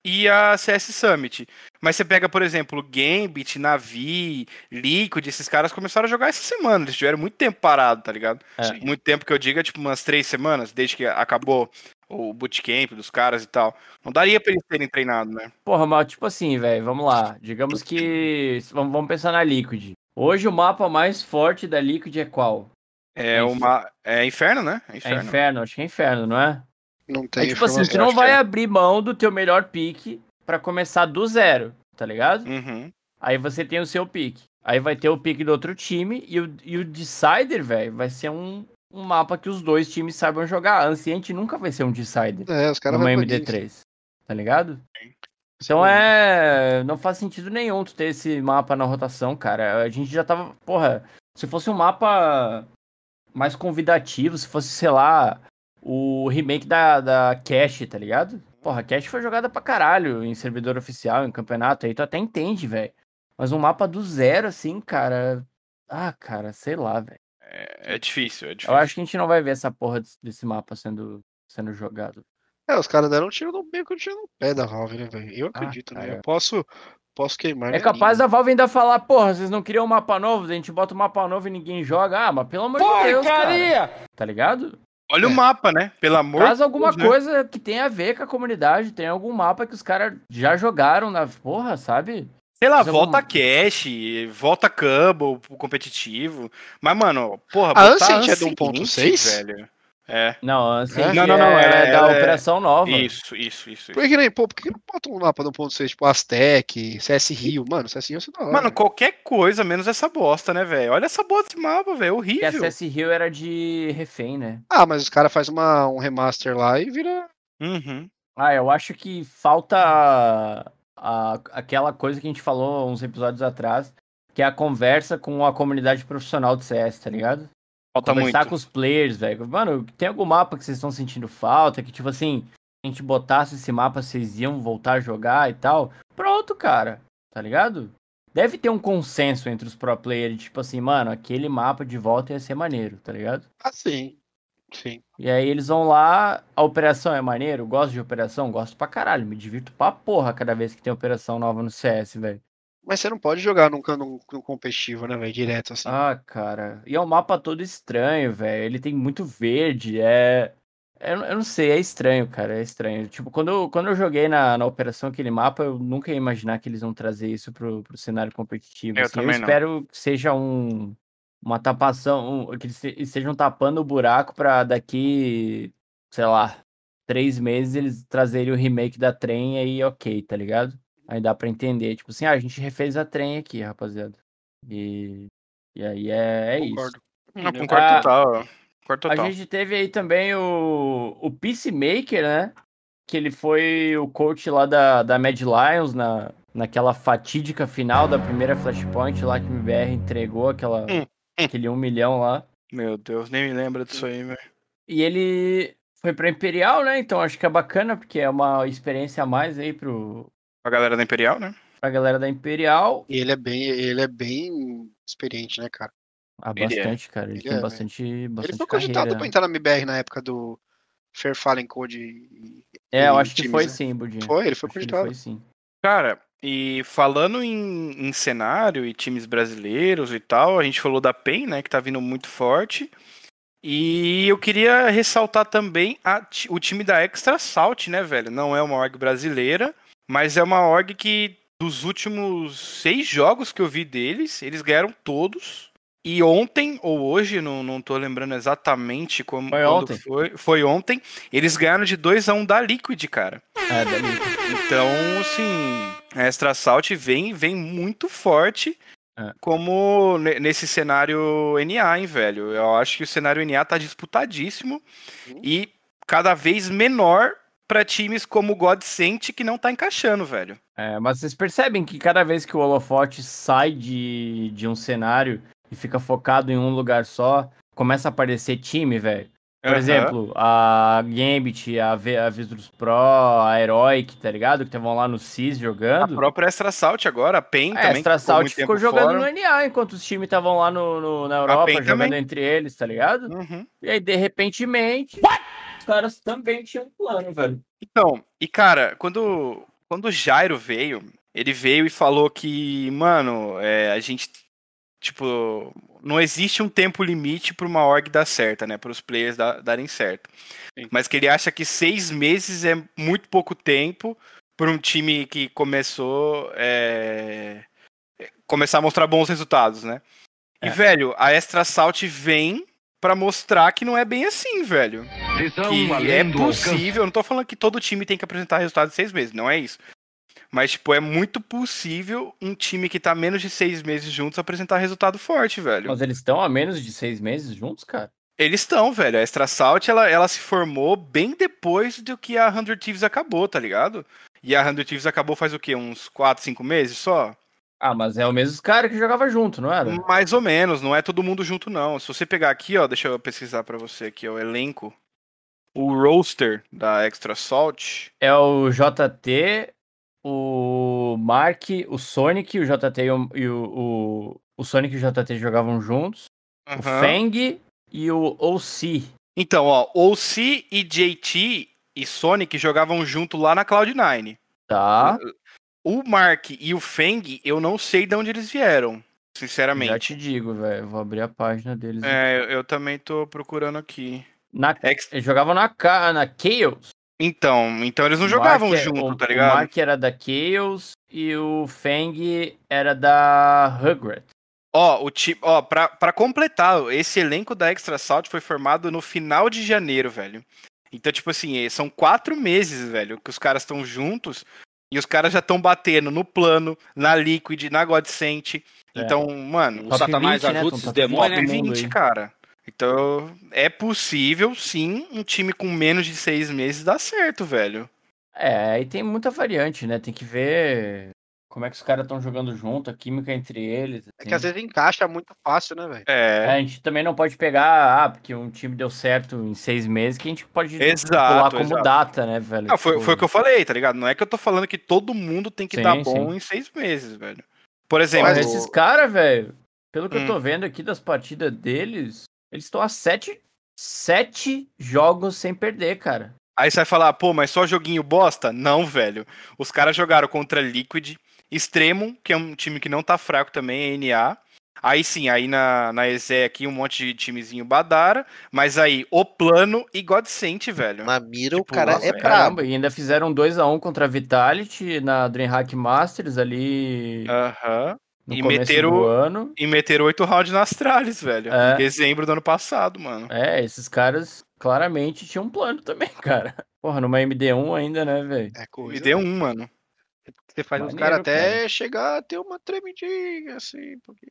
e a CS Summit. Mas você pega, por exemplo, Gambit, Navi, Liquid, esses caras começaram a jogar essa semana. Eles tiveram muito tempo parado, tá ligado? É. Muito tempo que eu diga, tipo, umas três semanas, desde que acabou o bootcamp dos caras e tal. Não daria pra eles terem treinado, né? Porra, mas tipo assim, velho, vamos lá. Digamos que. Vamos, vamos pensar na Liquid. Hoje o mapa mais forte da Liquid é qual? É É uma. É inferno, né? É É inferno. Inferno, acho que é Inferno, não é? Não tem É tipo assim, tu não vai é. abrir mão do teu melhor pique pra começar do zero, tá ligado? Uhum. Aí você tem o seu pique. Aí vai ter o pique do outro time e o, e o Decider, velho, vai ser um, um mapa que os dois times saibam jogar. Anciente nunca vai ser um Decider É, os caras numa vão banir isso. MD3, tá ligado? Então é. Não faz sentido nenhum tu ter esse mapa na rotação, cara. A gente já tava. Porra, se fosse um mapa mais convidativo, se fosse, sei lá, o remake da, da Cash, tá ligado? Porra, a Cash foi jogada pra caralho em servidor oficial, em campeonato, aí tu até entende, velho. Mas um mapa do zero, assim, cara. Ah, cara, sei lá, velho. É, é, difícil, é difícil. Eu acho que a gente não vai ver essa porra desse mapa sendo, sendo jogado. É, os caras deram um tiro no meio que um tiro no pé da Valve, né, velho? Eu ah, acredito, ah, né? Eu posso, posso queimar. É capaz da Valve ainda falar, porra, vocês não queriam um mapa novo? A gente bota um mapa novo e ninguém joga. Ah, mas pelo amor de Deus, cara. Tá ligado? Olha é. o mapa, né? Pelo amor alguma Deus, né? coisa né? que tenha a ver com a comunidade. Tem algum mapa que os caras já jogaram na porra, sabe? Sei lá, volta algum... cash, volta Cumble, competitivo. Mas, mano, porra, a Ancient é do 1.6? velho. É. Não, assim, é? não, não, não, é, é da é operação nova. Isso, isso, isso. Por que nem, pô, por que não bota um mapa do 1.6, tipo Aztec, CS Rio? Mano, CS Rio é da hora. Mano, qualquer coisa, menos essa bosta, né, velho? Olha essa bosta de mapa, velho, horrível. Porque a CS Rio era de refém, né? Ah, mas os caras fazem um remaster lá e vira... Uhum. Ah, eu acho que falta a, a, aquela coisa que a gente falou uns episódios atrás, que é a conversa com a comunidade profissional de CS, tá ligado? Falta conversar muito. com os players, velho. Mano, tem algum mapa que vocês estão sentindo falta? Que, tipo assim, a gente botasse esse mapa, vocês iam voltar a jogar e tal? Pronto, cara. Tá ligado? Deve ter um consenso entre os pro players, tipo assim, mano, aquele mapa de volta ia ser maneiro, tá ligado? Ah, sim. Sim. E aí eles vão lá, a operação é maneiro, gosto de operação, gosto pra caralho, me divirto pra porra cada vez que tem operação nova no CS, velho. Mas você não pode jogar num, num, num competitivo, né, velho? Direto assim. Ah, cara. E é um mapa todo estranho, velho. Ele tem muito verde. É. Eu, eu não sei, é estranho, cara. É estranho. Tipo, quando eu, quando eu joguei na, na operação aquele mapa, eu nunca ia imaginar que eles vão trazer isso pro, pro cenário competitivo. Eu, assim. eu espero que seja um, uma tapação, um, que eles estejam tapando o buraco pra daqui, sei lá, três meses eles trazerem o remake da trem aí, ok, tá ligado? Aí dá pra entender, tipo assim, ah, a gente refez a trem aqui, rapaziada. E, e aí é, é concordo. isso. Não, concordo a, total. Concordo total. A gente teve aí também o, o Peacemaker, né? Que ele foi o coach lá da, da Mad Lions na, naquela fatídica final da primeira Flashpoint lá que o MBR entregou aquela, hum, hum. aquele um milhão lá. Meu Deus, nem me lembra disso aí, velho. E ele foi pra Imperial, né? Então acho que é bacana, porque é uma experiência a mais aí pro, a galera da Imperial, né? A galera da Imperial. E ele é bem, ele é bem experiente, né, cara? Ah, bastante, é. cara. Ele, ele tem é, bastante, bastante. Ele foi cogitado pra entrar na MBR na época do Fair Fallen Code. E, é, eu acho times, que foi né? sim, Budinho. Foi, ele foi acho cogitado. Foi sim. Cara, e falando em, em, cenário e times brasileiros e tal, a gente falou da PEN, né, que tá vindo muito forte. E eu queria ressaltar também a, o time da Extra Salt, né, velho? Não é uma org brasileira, mas é uma org que, dos últimos seis jogos que eu vi deles, eles ganharam todos. E ontem, ou hoje, não, não tô lembrando exatamente como foi ontem. foi. Foi ontem. Eles ganharam de 2 a 1 um da Liquid, cara. É, da Liquid. Então, assim, a Extra Salt vem, vem muito forte. É. Como nesse cenário NA, hein, velho? Eu acho que o cenário NA tá disputadíssimo uhum. e cada vez menor para times como o Godsent que não tá encaixando, velho. É, mas vocês percebem que cada vez que o holofote sai de, de um cenário e fica focado em um lugar só, começa a aparecer time, velho. Por uhum. exemplo, a Gambit, a, v, a Pro, a Heroic, tá ligado? Que estavam lá no CIS jogando. A própria Extra Salt agora, a PEN a também. Extra Salt ficou, ficou jogando fora. no NA, enquanto os times estavam lá no, no, na Europa jogando também. entre eles, tá ligado? Uhum. E aí, de repentemente. What? Caras também tinham plano, velho. Então, e cara, quando, quando o Jairo veio, ele veio e falou que, mano, é, a gente, tipo, não existe um tempo limite para uma org dar certo, né? Para os players da, darem certo. Sim. Mas que ele acha que seis meses é muito pouco tempo para um time que começou é, começar a mostrar bons resultados, né? É. E, velho, a Extra Salt vem para mostrar que não é bem assim, velho. que é possível, eu não tô falando que todo time tem que apresentar resultado em seis meses, não é isso. Mas, tipo, é muito possível um time que tá menos de seis meses juntos apresentar resultado forte, velho. Mas eles estão há menos de seis meses juntos, cara? Eles estão, velho. A Extra Salt, ela, ela se formou bem depois do que a Hundred Thieves acabou, tá ligado? E a 100 Thieves acabou faz o quê? Uns 4, 5 meses só? Ah, mas é o mesmo cara que jogava junto, não era? Mais ou menos, não é todo mundo junto, não. Se você pegar aqui, ó, deixa eu pesquisar pra você aqui, ó, o elenco. O roster da Extra Salt. É o JT, o Mark, o Sonic, o JT e o, e o, o, o Sonic e o JT jogavam juntos. O Aham. Feng e o OC. Então, ó, OC e JT e Sonic jogavam junto lá na Cloud9. Tá. O Mark e o Feng, eu não sei de onde eles vieram, Já sinceramente. te digo, velho. Vou abrir a página deles. É, eu, eu também tô procurando aqui. Na, Ex- eles jogavam na, na Chaos. Então, então eles não O jogavam Mark é- junto, o, tá ligado? O Mark era da Chaos e o Feng era da Hugret. Ó, o ti... ó pra, pra completar, esse elenco da Extra Salt foi formado no final de janeiro, velho. Então, tipo assim, são quatro meses, velho, que os caras estão juntos e os caras já estão batendo no plano, na Liquid, na Godsent. É. Então, mano, O Satanás 20, né? ajuda esses Top demônios, top né? 20. 20, aí. cara. Então, é possível, sim, um time com menos de seis meses dar certo, velho. É, aí tem muita variante, né? Tem que ver como é que os caras estão jogando junto, a química entre eles. É assim. que às vezes encaixa muito fácil, né, velho? É, É, a gente também não pode pegar, ah, porque um time deu certo em seis meses, que a gente pode pular como exato. data, né, velho? Não, foi, Tipo, foi o que eu falei, tá ligado? Não é que eu tô falando que todo mundo tem que Sim, dar bom sim. em seis meses, velho. Por exemplo, Mas esses caras, velho, pelo que Hum. eu tô vendo aqui das partidas deles, eles estão a sete, sete jogos sem perder, cara. Aí você vai falar, pô, mas só joguinho bosta? Não, velho. Os caras jogaram contra Liquid, Extremo, que é um time que não tá fraco também, é NA. Aí sim, aí na, na EZE aqui um monte de timezinho Badara, mas aí o plano e Godsent, velho. Na mira, o Tipo, cara nossa, é brabo. Caramba, e ainda fizeram 2 a 1 contra a Vitality na DreamHack Masters ali Aham. no e meteram- do ano. E meteram oito rounds na Astralis, velho. É. Em dezembro do ano passado, mano. É, esses caras claramente tinham um plano também, cara. Porra, numa MD1 ainda, né, velho? É coisa. Me deu um, mano. Você faz os Maneiro, caras até chegar a ter uma tremidinha, assim, porque...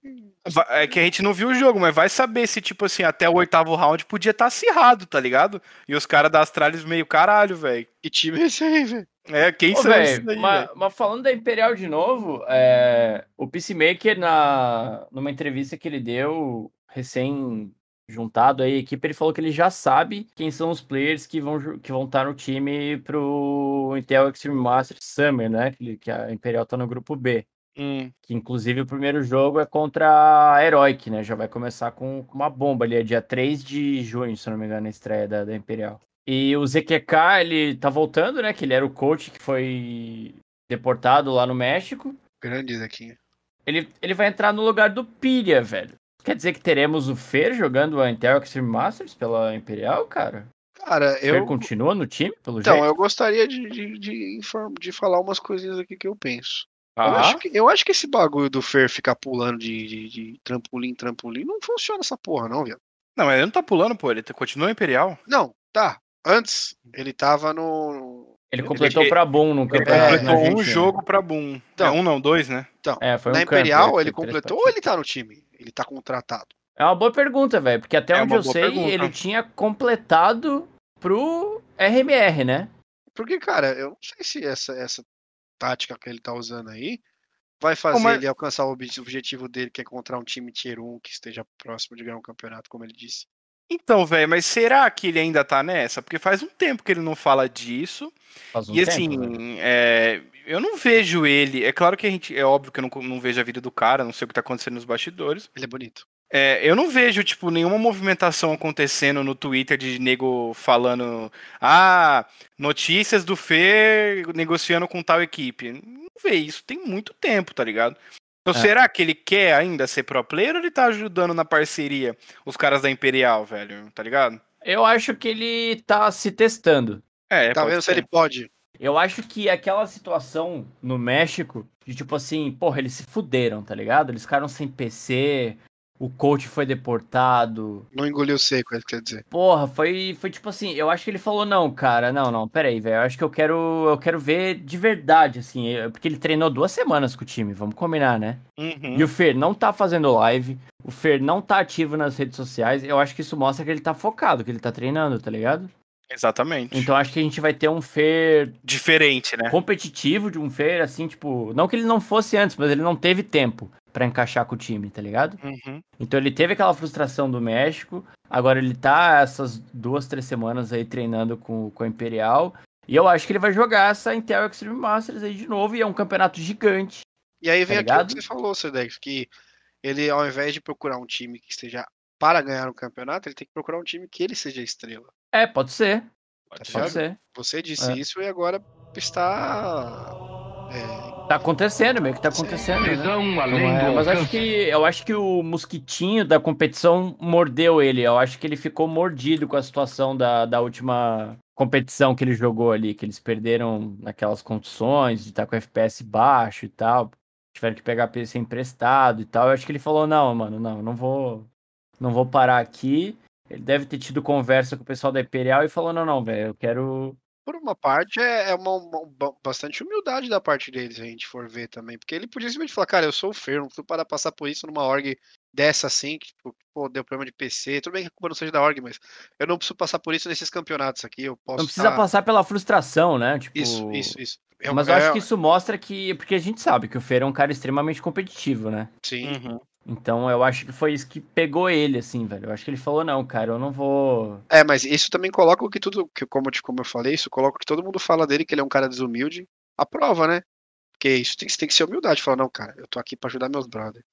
É que a gente não viu o jogo, mas vai saber se, tipo assim, até o oitavo round podia estar acirrado, tá ligado? E os caras da Astralis meio caralho, velho. Que time é esse aí, velho? É, quem Ô, véi, esses daí, mas, mas falando da Imperial de novo, é, o Peacemaker, na, numa entrevista que ele deu, recém juntado aí, a equipe, ele falou que ele já sabe quem são os players que vão, que vão estar no time pro Intel Extreme Masters Summer, né? Que, que a Imperial tá no grupo B. Hum, Que inclusive o primeiro jogo é contra a Heroic, né? Já vai começar com, com uma bomba ali, é dia 3 de junho, se não me engano, a estreia da, da Imperial. E o ZQK, ele tá voltando, né? Que ele era o coach que foi deportado lá no México. Grande Zequinha. Ele, ele vai entrar no lugar do Piria, velho. Quer dizer que teremos o Fer jogando a Intel Extreme Masters pela Imperial, cara? Cara, O Fer eu... continua no time, pelo Então, jeito? eu gostaria de, de, de, inform- de falar umas coisinhas aqui que eu penso. Eu, Ah, acho que, eu acho que esse bagulho do Fer ficar pulando de, de, de trampolim em trampolim não funciona essa porra, não, viado. Não, mas ele não tá pulando, pô. Ele tá- continua Imperial. Não, tá. Antes, ele tava no. ele completou ele- pra bom no Ele campeonato. na completou um Argentina. jogo pra Boom. Então. é um não, dois, né? Então, É, foi um na Imperial, foi ele três completou ou ele tá no time? Ele tá contratado. É uma boa pergunta, velho, porque até É onde eu sei, pergunta. ele tinha completado pro RMR, né? Porque, cara, eu não sei se essa, essa tática que ele tá usando aí vai fazer mas- ele alcançar o obje- objetivo dele, que é encontrar um time tier 1 que esteja próximo de ganhar um campeonato, como ele disse. Então, velho, mas será que ele ainda tá nessa? Porque faz um tempo que ele não fala disso. Faz um e tempo, assim, é, eu não vejo ele. É claro que a gente. É óbvio que eu não, não vejo a vida do cara, não sei o que tá acontecendo nos bastidores. Ele é bonito. É, eu não vejo, tipo, nenhuma movimentação acontecendo no Twitter de nego falando. Ah, notícias do Fer negociando com tal equipe. Não vê isso, tem muito tempo, tá ligado? Então, É. será que ele quer ainda ser pro player ou ele tá ajudando na parceria os caras da Imperial, velho? Tá ligado? Eu acho que ele tá se testando. É, tá pode vendo se ele pode? Eu acho que aquela situação no México, de tipo assim, porra, eles se fuderam, tá ligado? Eles ficaram sem PC, o coach foi deportado. Não engoliu seco, é isso que quer dizer. Porra, foi, foi tipo assim, eu acho que ele falou, não, cara, não, não, peraí, velho, eu acho que eu quero, eu quero ver de verdade, assim, porque ele treinou duas semanas com o time, vamos combinar, né? Uhum. E o Fer não tá fazendo live, o Fer não tá ativo nas redes sociais, eu acho que isso mostra que ele tá focado, que ele tá treinando, tá ligado? Exatamente. Então acho que a gente vai ter um Fer Diferente, né? competitivo de um Fer, assim, tipo. Não que ele não fosse antes, mas ele não teve tempo pra encaixar com o time, tá ligado? Uhum. Então ele teve aquela frustração do México, agora ele tá essas duas, três semanas aí treinando com, com a Imperial. E eu acho que ele vai jogar essa Intel Extreme Masters aí de novo, e é um campeonato gigante. E aí vem Tá aquilo que você falou, Sedex, que ele, ao invés de procurar um time que esteja para ganhar um campeonato, ele tem que procurar um time que ele seja estrela. É, pode ser, Tá pode ser. Você disse É. isso e agora está. é, Tá acontecendo, meio que tá acontecendo, né? É, do mas acho que eu acho que o mosquitinho da competição mordeu ele. Eu acho que ele ficou mordido com a situação da, da última competição que ele jogou ali, que eles perderam naquelas condições de estar com FPS baixo e tal. Tiveram que pegar PC emprestado e tal. Eu acho que ele falou: "Não, mano, não, não vou não vou parar aqui". Ele deve ter tido conversa com o pessoal da Imperial e falou: "Não, não, velho, eu quero por uma parte, é é uma, uma- ba- bastante humildade da parte dele, se a gente for ver também. Porque ele podia simplesmente falar, cara, eu sou o Fer, não preciso parar passar por isso numa org dessa assim, que tipo, pô, deu problema de PC. Tudo bem que a culpa não seja da org, mas eu não preciso passar por isso nesses campeonatos aqui. Eu posso. não precisa tá- passar pela frustração, né? Tipo, Isso, isso, isso. É um- Mas eu acho é- que isso mostra que. Porque a gente sabe que o Fer é um cara extremamente competitivo, né? Sim. Uhum. Então eu acho que foi isso que pegou ele, assim, velho. Eu acho que ele falou, não, cara, eu não vou. É, mas isso também coloca o que tudo, que como, como eu falei, isso coloca o que todo mundo fala dele, que ele é um cara desumilde, a prova, né? Porque isso tem, tem que ser humildade, falar, não, cara, eu tô aqui pra ajudar meus brothers.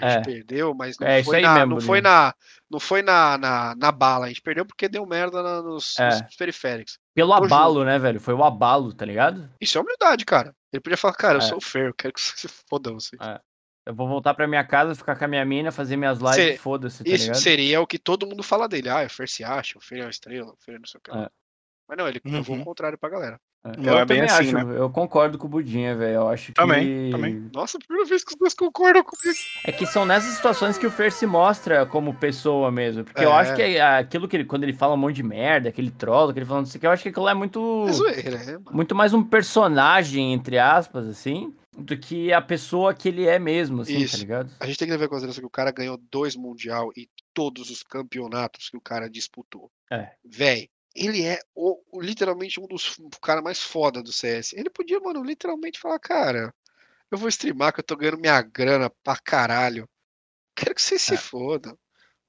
A gente É. perdeu, mas não É, foi, na, mesmo, não foi, na, não foi na, na, na bala, a gente perdeu porque deu merda na- nos, É. nos periféricos. Pelo Ju. abalo, né, velho? Foi o abalo, tá ligado? Isso é humildade, cara. Ele podia falar, cara, eu É. sou o Fer, eu quero que você se foda você. Eu vou voltar pra minha casa, ficar com a minha mina, fazer minhas lives, foda-se, tá Isso ligado? seria o que todo mundo fala dele. Ah, o Fer se acha, o Fer é uma estrela, o Fer é não sei o que. É. Mas não, ele provou Uhum. o contrário pra galera. É, Não eu é também assim, acho, eu concordo com o Budinha, velho. Eu acho Também, que. também. Nossa, primeira vez que os dois concordam comigo. É que são nessas situações que o Fer se mostra como pessoa mesmo. Porque eu É. acho que é aquilo que ele, quando ele fala um monte de merda, aquele troll, que ele fala não sei o que, eu acho que aquilo é muito. É zoeira, é, mano. muito mais um personagem, entre aspas, assim, do que a pessoa que ele é mesmo, assim, Isso. tá ligado? A gente tem que levar em consideração que o cara ganhou dois Mundial e todos os campeonatos que o cara disputou. É. Véi, ele é o, literalmente um dos o cara mais foda do CS. Ele podia, mano, literalmente falar, cara, eu vou streamar que eu tô ganhando minha grana pra caralho. Quero que você se É. foda.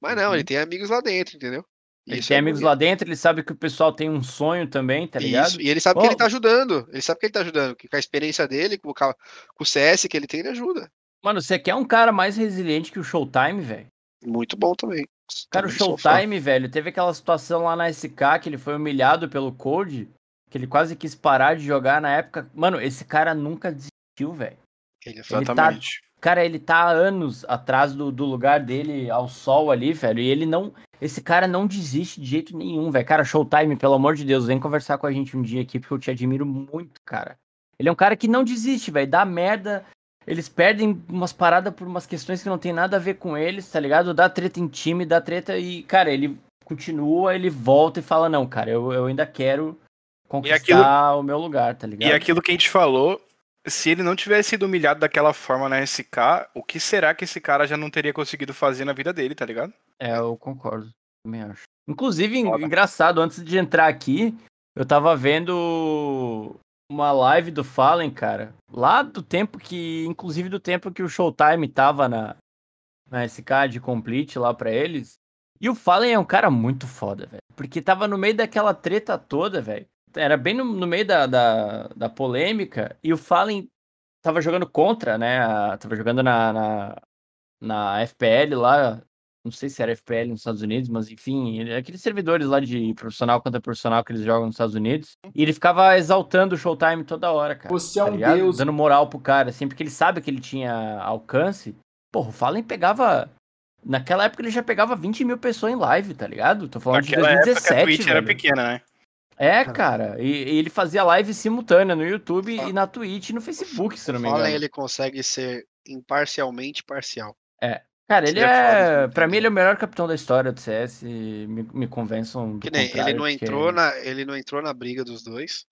Mas não, Uhum. ele tem amigos lá dentro, entendeu? Ele Isso tem é amigos bonito. lá dentro, ele sabe que o pessoal tem um sonho também, tá ligado? Isso, e ele sabe que ele tá ajudando. Ele sabe que ele tá ajudando. Que com a experiência dele, com o, com o CS que ele tem, ele ajuda. Mano, você quer um cara mais resiliente que o Showtime, velho? Muito bom também. Cara, o Também fã. Showtime, velho, teve aquela situação lá na SK que ele foi humilhado pelo Code, que ele quase quis parar de jogar na época. Mano, esse cara nunca desistiu, velho. Ele é Ele tá- Exatamente. Cara, ele tá há anos atrás do, do lugar dele ao sol ali, velho. E ele não. Esse cara não desiste de jeito nenhum, velho. Cara, Showtime, pelo amor de Deus, vem conversar com a gente um dia aqui, porque eu te admiro muito, cara. Ele é um cara que não desiste, velho. Dá merda. Eles perdem umas paradas por umas questões que não tem nada a ver com eles, tá ligado? Dá treta em time, dá treta e, cara, ele continua, ele volta e fala: Não, cara, eu, eu ainda quero conquistar aquilo- o meu lugar, tá ligado? E aquilo que a gente falou, se ele não tivesse sido humilhado daquela forma na SK, o que será que esse cara já não teria conseguido fazer na vida dele, tá ligado? É, eu concordo. Também acho. Inclusive, Foda. engraçado, antes de entrar aqui, eu tava vendo uma live do Fallen, cara. Lá do tempo que. Inclusive do tempo que o Showtime tava na, na SK de Complete lá pra eles. E o Fallen é um cara muito foda, velho. Porque tava no meio daquela treta toda, velho. Era bem no, no meio da, da, da polêmica. E o Fallen tava jogando contra, né? a- Tava jogando na, na, na FPL lá. Não sei se era FPL nos Estados Unidos, mas enfim, ele- aqueles servidores lá de profissional contra profissional que eles jogam nos Estados Unidos. E ele ficava exaltando o Showtime toda hora, cara. Você é tá um ligado? deus. Dando moral pro cara, assim, porque ele sabe que ele tinha alcance. Porra, o Fallen pegava. Naquela época ele já pegava 20 mil pessoas em live, tá ligado? Tô falando de Naquela época que 2017. a Twitch era velho. pequena, né? É, cara. E, e ele fazia live simultânea no YouTube Ah. e na Twitch e no Facebook, se não me Fallen, engano. ele consegue ser imparcialmente parcial. Cara, ele é é. né? Pra mim, ele é o melhor capitão da história do CS. Me, me convençam do Que nem, ele não porque- entrou na, ele não entrou na briga dos dois.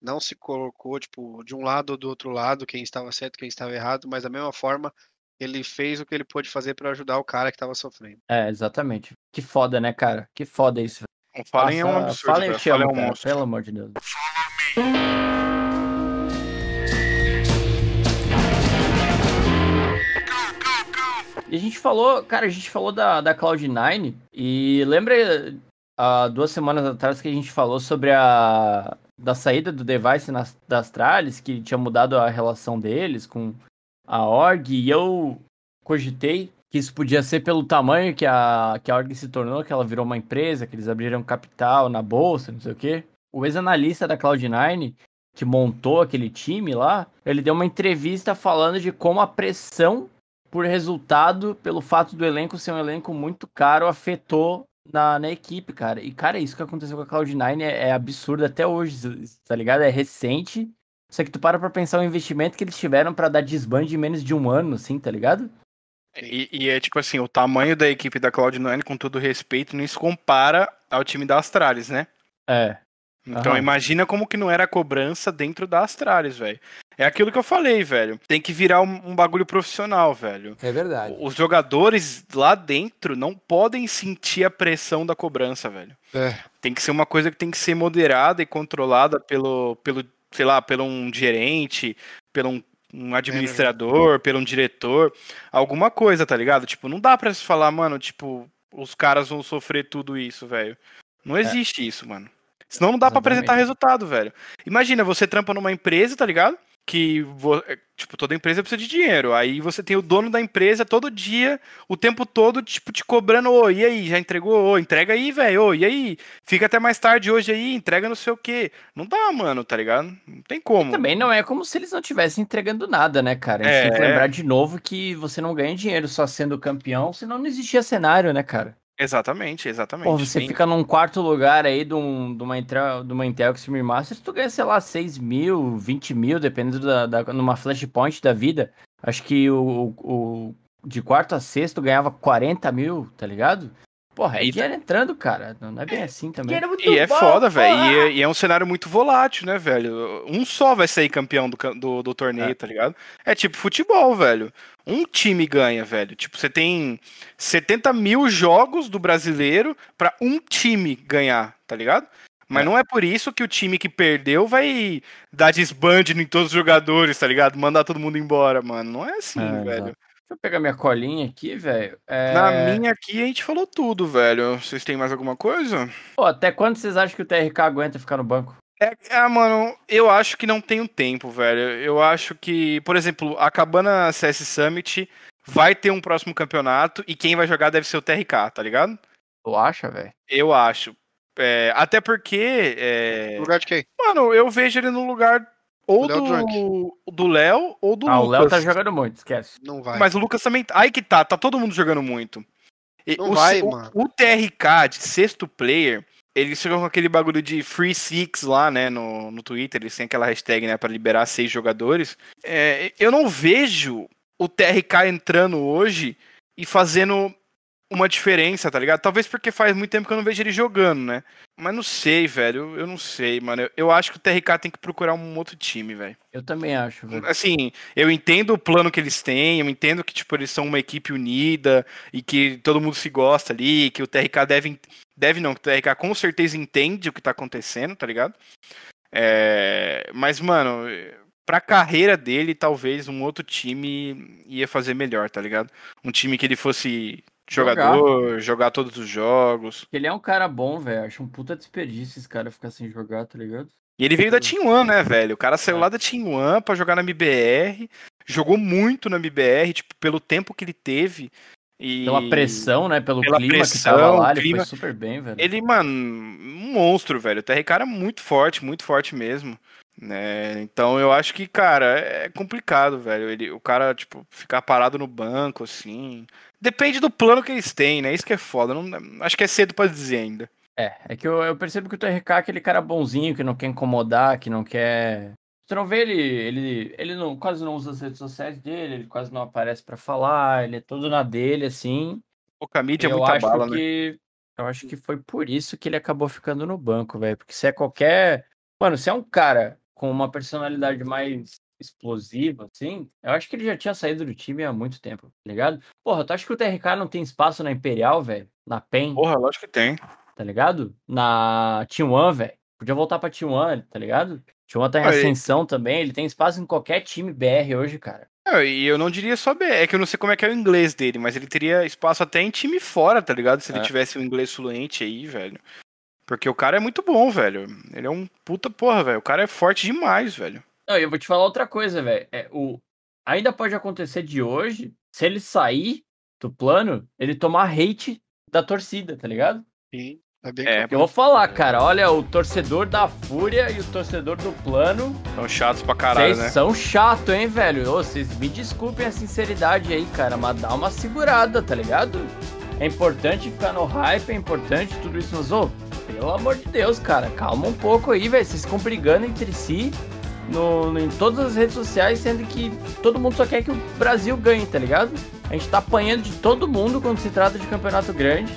Não se colocou, tipo, de um lado ou do outro lado, quem estava certo, quem estava errado, mas da mesma forma, ele fez o que ele pôde fazer pra ajudar o cara que tava sofrendo. É, exatamente. Que foda, né, cara? Que foda isso. O Fallen é um absurdo. Fallen eu te amo, é um cara, monstro. pelo amor de Deus. E a gente falou, cara, a gente falou da, da Cloud9 e lembra há duas semanas atrás que a gente falou sobre a da saída do device nas, da Astralis, que tinha mudado a relação deles com a org, e eu cogitei que isso podia ser pelo tamanho que a, que a org se tornou, que ela virou uma empresa, que eles abriram capital na bolsa, não sei o quê. O ex-analista da Cloud9, que montou aquele time lá, ele deu uma entrevista falando de como a pressão por resultado, pelo fato do elenco ser um elenco muito caro, afetou na, na equipe, cara. E, cara, isso que aconteceu com a Cloud9 é, é absurdo até hoje, tá ligado? É recente. Só que tu para pra pensar o investimento que eles tiveram pra dar desband em menos de um ano, assim, tá ligado? E, e é tipo assim, o tamanho da equipe da Cloud9, com todo respeito, não se compara ao time da Astralis, né? É. Então Aham. imagina como que não era a cobrança dentro da Astralis, velho. É aquilo que eu falei, velho. Tem que virar um, um bagulho profissional, velho. É verdade. Os jogadores lá dentro não podem sentir a pressão da cobrança, velho. É. Tem que ser uma coisa que tem que ser moderada e controlada pelo, pelo sei lá, pelo um gerente, pelo um, um administrador, pelo um diretor, alguma coisa, tá ligado? Tipo, não dá pra se falar, mano, tipo, os caras vão sofrer tudo isso, velho. Não existe isso, mano. Senão não dá pra Exatamente. apresentar resultado, velho. Imagina, você trampa numa empresa, tá ligado? Que, é, tipo, toda empresa precisa de dinheiro. Aí você tem o dono da empresa todo dia, o tempo todo, tipo, te cobrando, ô, e aí, já entregou? Ô, entrega aí, velho, ô, e aí? Fica até mais tarde hoje aí, entrega não sei o quê. Não dá, mano, tá ligado? Não tem como. Também não é como se eles não estivessem entregando nada, né, cara? A gente tem que É. lembrar de novo que você não ganha dinheiro só sendo campeão, senão não existia cenário, né, cara? Exatamente, exatamente. Pô, você Sim. fica num quarto lugar aí de, um, de, uma, Intel, de uma Intel Extreme Masters, tu ganha, sei lá, 6 mil, 20 mil, dependendo da, da, numa flashpoint da vida. Acho que o, o de quarto a sexto ganhava 40 mil, tá ligado? Porra, é E- dinheiro entrando, cara. Não é bem assim também. E é foda, velho. E, é- e é um cenário muito volátil, né, velho? Um só vai sair campeão do, do, do torneio, É. tá ligado? É tipo futebol, velho. Um time ganha, velho. Tipo, você tem 70 mil jogos do brasileiro pra um time ganhar, tá ligado? Mas É. não é por isso que o time que perdeu vai dar desband em todos os jogadores, tá ligado? Mandar todo mundo embora, mano. Não é assim, É, velho. Eu pegar minha colinha aqui, velho. É... Na minha aqui a gente falou tudo, velho. Vocês têm mais alguma coisa? Pô, até quando vocês acham que o TRK aguenta ficar no banco? É, é, mano, eu acho que não tem um tempo, velho. Eu acho que, por exemplo, acabando a CS Summit, vai ter um próximo campeonato e quem vai jogar deve ser o TRK, tá ligado? Tu acha, velho? Eu acho. É, até porque, é, lugar de quem? mano, eu vejo ele no lugar ou do do Léo ou do Ah, o Léo tá Lucas. jogando muito, esquece. Não vai. Mas o Lucas também. Aí que tá, tá todo mundo jogando muito. E Não o, vai, o- mano. o TRK de sexto player, eles chegam com aquele bagulho de Free Six lá, né, no, no Twitter, eles têm aquela hashtag, né, pra liberar seis jogadores. É, eu não vejo o TRK entrando hoje e fazendo uma diferença, tá ligado? Talvez porque faz muito tempo que eu não vejo ele jogando, né? Mas não sei, velho, eu não sei, mano. Eu, eu acho que o TRK tem que procurar um outro time, velho. Eu também acho, velho. Assim, eu entendo o plano que eles têm, eu entendo que, tipo, eles são uma equipe unida e que todo mundo se gosta ali, que o TRK deve. Deve não, que o TRK com certeza entende o que tá acontecendo, tá ligado? É, mas, mano, pra carreira dele, talvez um outro time ia fazer melhor, tá ligado? Um time que ele fosse jogador, jogar, todos os jogos. Ele é um cara bom, velho. Acho um puta desperdício esse cara ficar sem jogar, tá ligado? E ele veio da Team One, né, velho? O cara saiu É. lá da Team One pra jogar na MBR, jogou muito na MBR, tipo, pelo tempo que ele teve. E Pela pressão, né? Pelo Pela clima que pressão, tava lá, ele clima- foi super bem, velho. Ele, mano, um monstro, velho. O TRK era muito forte, muito forte mesmo. Né? Então eu acho que, cara, é complicado, velho. Ele, o cara, tipo, ficar parado no banco, assim. Depende do plano que eles têm, né? Isso que é foda. Não, acho que é cedo pra dizer ainda. É, é que eu, eu percebo que o TRK é aquele cara bonzinho, que não quer incomodar, que não quer. Você não vê ele. Ele, ele não, quase não usa as redes sociais dele, ele quase não aparece pra falar, ele é todo na dele, assim. Pouca mídia é muita acho bala, né? que. Eu acho que foi por isso que ele acabou ficando no banco, velho. Porque se é qualquer. Mano, se é um cara com uma personalidade mais explosiva, assim, eu acho que ele já tinha saído do time há muito tempo, tá ligado? Porra, tu acha que o TRK não tem espaço na Imperial, velho? Na PEN? Porra, lógico que tem. tá ligado? Na T1, velho. Podia voltar pra T1, tá ligado? T1 tá em Aí. ascensão também, ele tem espaço em qualquer time BR hoje, cara. É, E eu não diria só B, é que eu não sei como é que é o inglês dele, mas ele teria espaço até em time fora, tá ligado? Se ele É. tivesse um inglês fluente aí, velho. Porque o cara é muito bom, velho. Ele é um puta porra, velho. O cara é forte demais, velho. Não, e eu vou te falar outra coisa, velho. É, o... Ainda pode acontecer de hoje, se ele sair do plano, ele tomar hate da torcida, tá ligado? Sim, é bem É, Eu vou falar, cara, olha, o torcedor da Fúria e o torcedor do plano, São chatos pra caralho, vocês né? são chato, hein, velho? Ô, Vocês me desculpem a sinceridade aí, cara, mas dá uma segurada, tá ligado? É importante ficar no hype, é importante tudo isso, mas, ô, pelo amor de Deus, cara, calma um pouco aí, velho. Vocês ficam brigando entre si no, no- em todas as redes sociais, sendo que todo mundo só quer que o Brasil ganhe, tá ligado? A gente tá apanhando de todo mundo quando se trata de campeonato grande.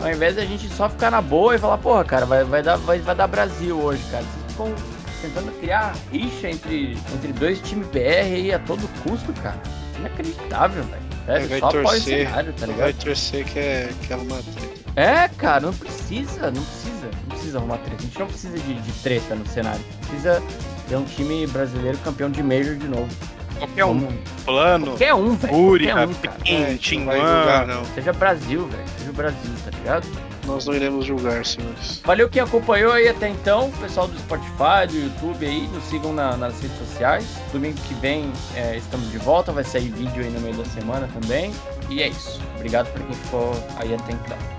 Ao invés da gente só ficar na boa e falar, porra, cara, vai, vai, dar, vai, vai dar Brasil hoje, cara. Vocês ficam tentando criar rixa entre, entre dois times BR aí a todo custo, cara. Inacreditável, velho. Vai Sério, só torcer, cenário, tá ligado? Vai torcer que é, que é uma treta. É, cara, não precisa, não precisa, não precisa arrumar treta. A gente não precisa de, de treta no cenário. Precisa ter um time brasileiro campeão de Major de novo. Qualquer um. Plano, Qualquer um, velho. Fúria, um, cara. É. Seja Brasil, velho. Seja o Brasil, tá ligado? Nós não iremos julgar, senhores. Valeu quem acompanhou aí até então, pessoal do Spotify, do YouTube aí, nos sigam na- nas redes sociais. Domingo que vem é, estamos de volta, vai sair vídeo aí no meio da semana também. E é isso. Obrigado por quem ficou aí até então.